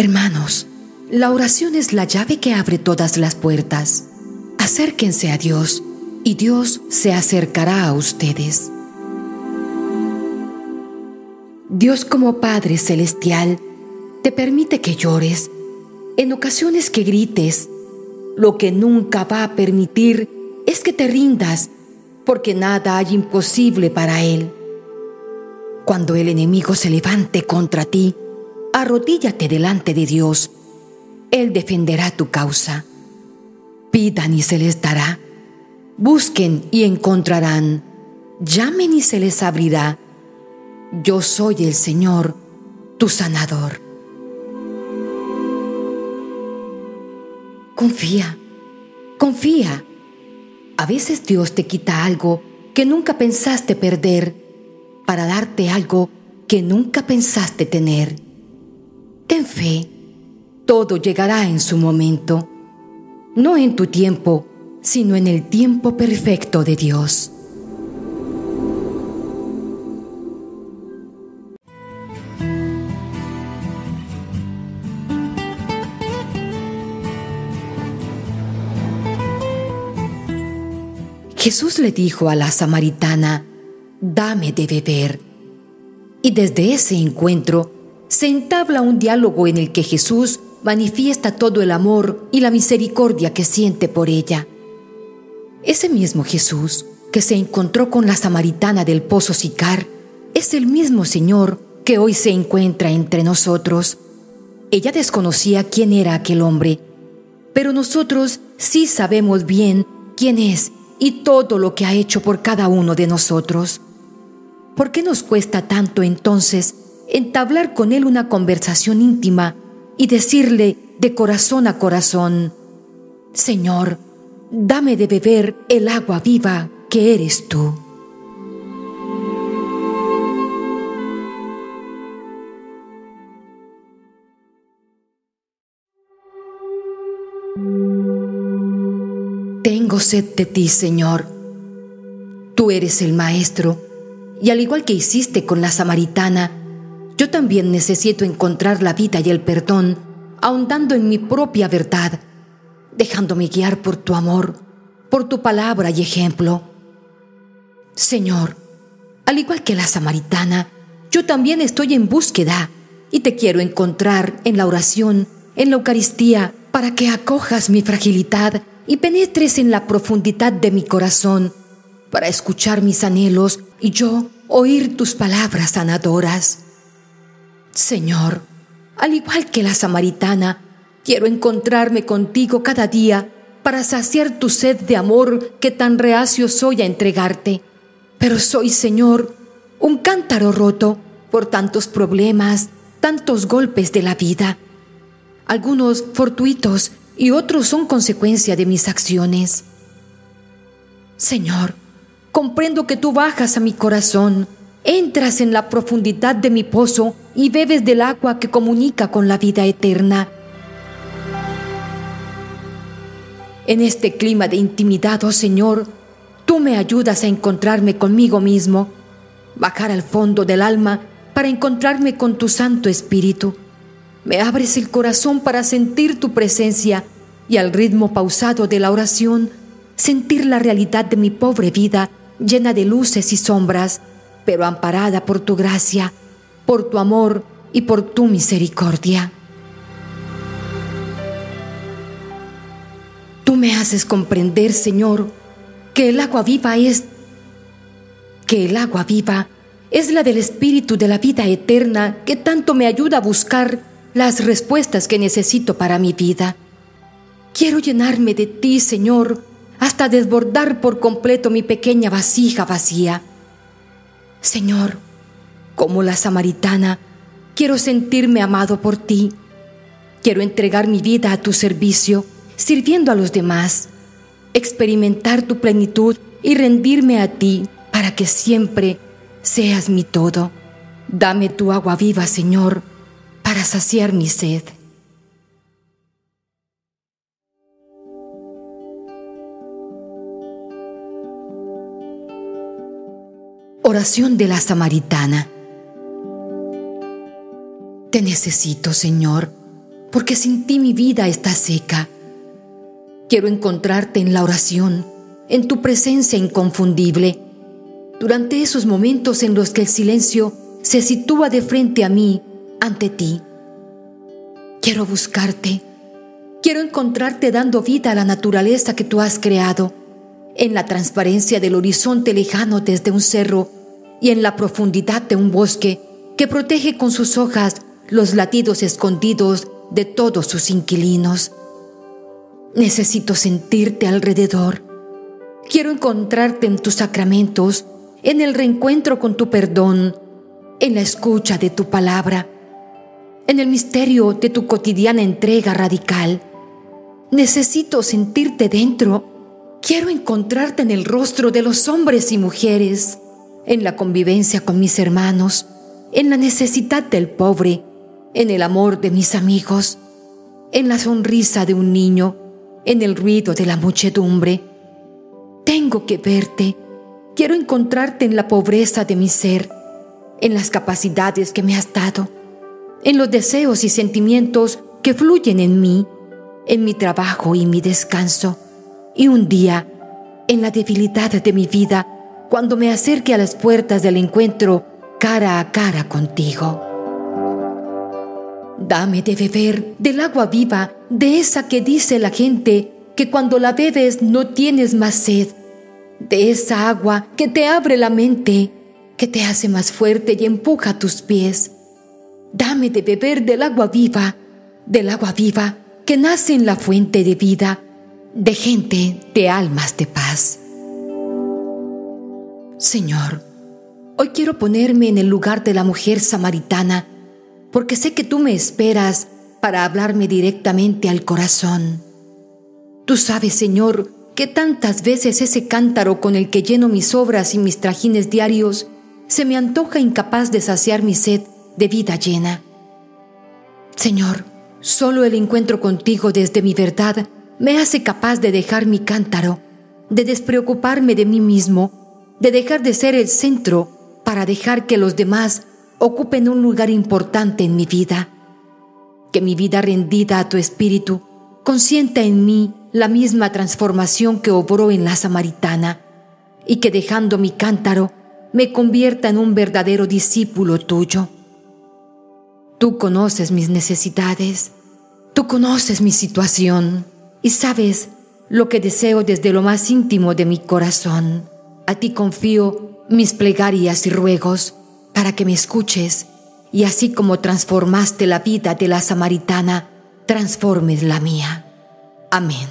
Hermanos, la oración es la llave que abre todas las puertas. Acérquense a Dios y Dios se acercará a ustedes. Dios como Padre Celestial te permite que llores, en ocasiones que grites. Lo que nunca va a permitir es que te rindas, porque nada hay imposible para Él. Cuando el enemigo se levante contra ti, arrodíllate delante de Dios. Él defenderá tu causa. Pidan y se les dará. Busquen y encontrarán. Llamen y se les abrirá. Yo soy el Señor, tu sanador. Confía, confía. A veces Dios te quita algo que nunca pensaste perder para darte algo que nunca pensaste tener. Ten fe, todo llegará en su momento, no en tu tiempo, sino en el tiempo perfecto de Dios. Jesús le dijo a la samaritana, dame de beber. Y desde ese encuentro se entabla un diálogo en el que Jesús manifiesta todo el amor y la misericordia que siente por ella. Ese mismo Jesús que se encontró con la samaritana del pozo Sicar es el mismo Señor que hoy se encuentra entre nosotros. Ella desconocía quién era aquel hombre, pero nosotros sí sabemos bien quién es y todo lo que ha hecho por cada uno de nosotros. ¿Por qué nos cuesta tanto entonces entablar con Él una conversación íntima y decirle de corazón a corazón, Señor, dame de beber el agua viva que eres tú? Tengo sed de ti, Señor. Tú eres el Maestro, y al igual que hiciste con la samaritana, yo también necesito encontrar la vida y el perdón, ahondando en mi propia verdad, dejándome guiar por tu amor, por tu palabra y ejemplo. Señor, al igual que la samaritana, yo también estoy en búsqueda y te quiero encontrar en la oración, en la Eucaristía, para que acojas mi fragilidad y penetres en la profundidad de mi corazón para escuchar mis anhelos y yo oír tus palabras sanadoras. Señor, al igual que la samaritana, quiero encontrarme contigo cada día para saciar tu sed de amor que tan reacio soy a entregarte. Pero soy, Señor, un cántaro roto por tantos problemas, tantos golpes de la vida, algunos fortuitos y otros son consecuencia de mis acciones. Señor, comprendo que tú bajas a mi corazón, entras en la profundidad de mi pozo y bebes del agua que comunica con la vida eterna. En este clima de intimidad, oh Señor, tú me ayudas a encontrarme conmigo mismo, bajar al fondo del alma para encontrarme con tu Santo Espíritu me abres el corazón para sentir tu presencia y al ritmo pausado de la oración, sentir la realidad de mi pobre vida llena de luces y sombras, pero amparada por tu gracia, por tu amor y por tu misericordia. Tú me haces comprender, Señor, que el agua viva es que el agua viva es la del espíritu de la vida eterna que tanto me ayuda a buscar las respuestas que necesito para mi vida. Quiero llenarme de ti, Señor, hasta desbordar por completo mi pequeña vasija vacía. Señor, como la samaritana, quiero sentirme amado por ti. Quiero entregar mi vida a tu servicio, sirviendo a los demás, experimentar tu plenitud y rendirme a ti para que siempre seas mi todo. Dame tu agua viva, Señor, para saciar mi sed. Oración de la Samaritana. Te necesito, Señor. porque sin ti mi vida está seca. Quiero encontrarte en la oración, en tu presencia inconfundible, durante esos momentos en los que el silencio se sitúa de frente a mí, ante ti. Quiero buscarte. Quiero encontrarte dando vida a la naturaleza que tú has creado, en la transparencia del horizonte lejano desde un cerro y en la profundidad de un bosque que protege con sus hojas los latidos escondidos de todos sus inquilinos. Necesito sentirte alrededor. Quiero encontrarte en tus sacramentos, en el reencuentro con tu perdón, en la escucha de tu palabra, en el misterio de tu cotidiana entrega radical. Necesito sentirte dentro. Quiero encontrarte en el rostro de los hombres y mujeres, en la convivencia con mis hermanos, en la necesidad del pobre, en el amor de mis amigos, en la sonrisa de un niño, en el ruido de la muchedumbre. Tengo que verte. Quiero encontrarte en la pobreza de mi ser, en las capacidades que me has dado, en los deseos y sentimientos que fluyen en mí, en mi trabajo y mi descanso, y un día, en la debilidad de mi vida, cuando me acerque a las puertas del encuentro cara a cara contigo. Dame de beber del agua viva, de esa que dice la gente que cuando la bebes no tienes más sed, de esa agua que te abre la mente, que te hace más fuerte y empuja tus pies. Dame de beber del agua viva, del agua viva que nace en la fuente de vida, de gente, de almas de paz. Señor, hoy quiero ponerme en el lugar de la mujer samaritana, porque sé que tú me esperas para hablarme directamente al corazón. Tú sabes, Señor, que tantas veces ese cántaro con el que lleno mis obras y mis trajines diarios se me antoja incapaz de saciar mi sed de vida llena. Señor, solo el encuentro contigo desde mi verdad me hace capaz de dejar mi cántaro, de despreocuparme de mí mismo, de dejar de ser el centro para dejar que los demás ocupen un lugar importante en mi vida. Que mi vida rendida a tu espíritu consienta en mí la misma transformación que obró en la samaritana, y que dejando mi cántaro me convierta en un verdadero discípulo tuyo. Tú conoces mis necesidades, tú conoces mi situación y sabes lo que deseo desde lo más íntimo de mi corazón. A ti confío mis plegarias y ruegos para que me escuches y así como transformaste la vida de la samaritana, transformes la mía. Amén.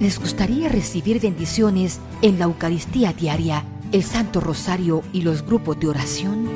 ¿Les gustaría recibir bendiciones en la Eucaristía diaria, el Santo Rosario y los grupos de oración?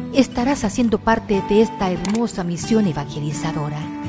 estarás haciendo parte de esta hermosa misión evangelizadora.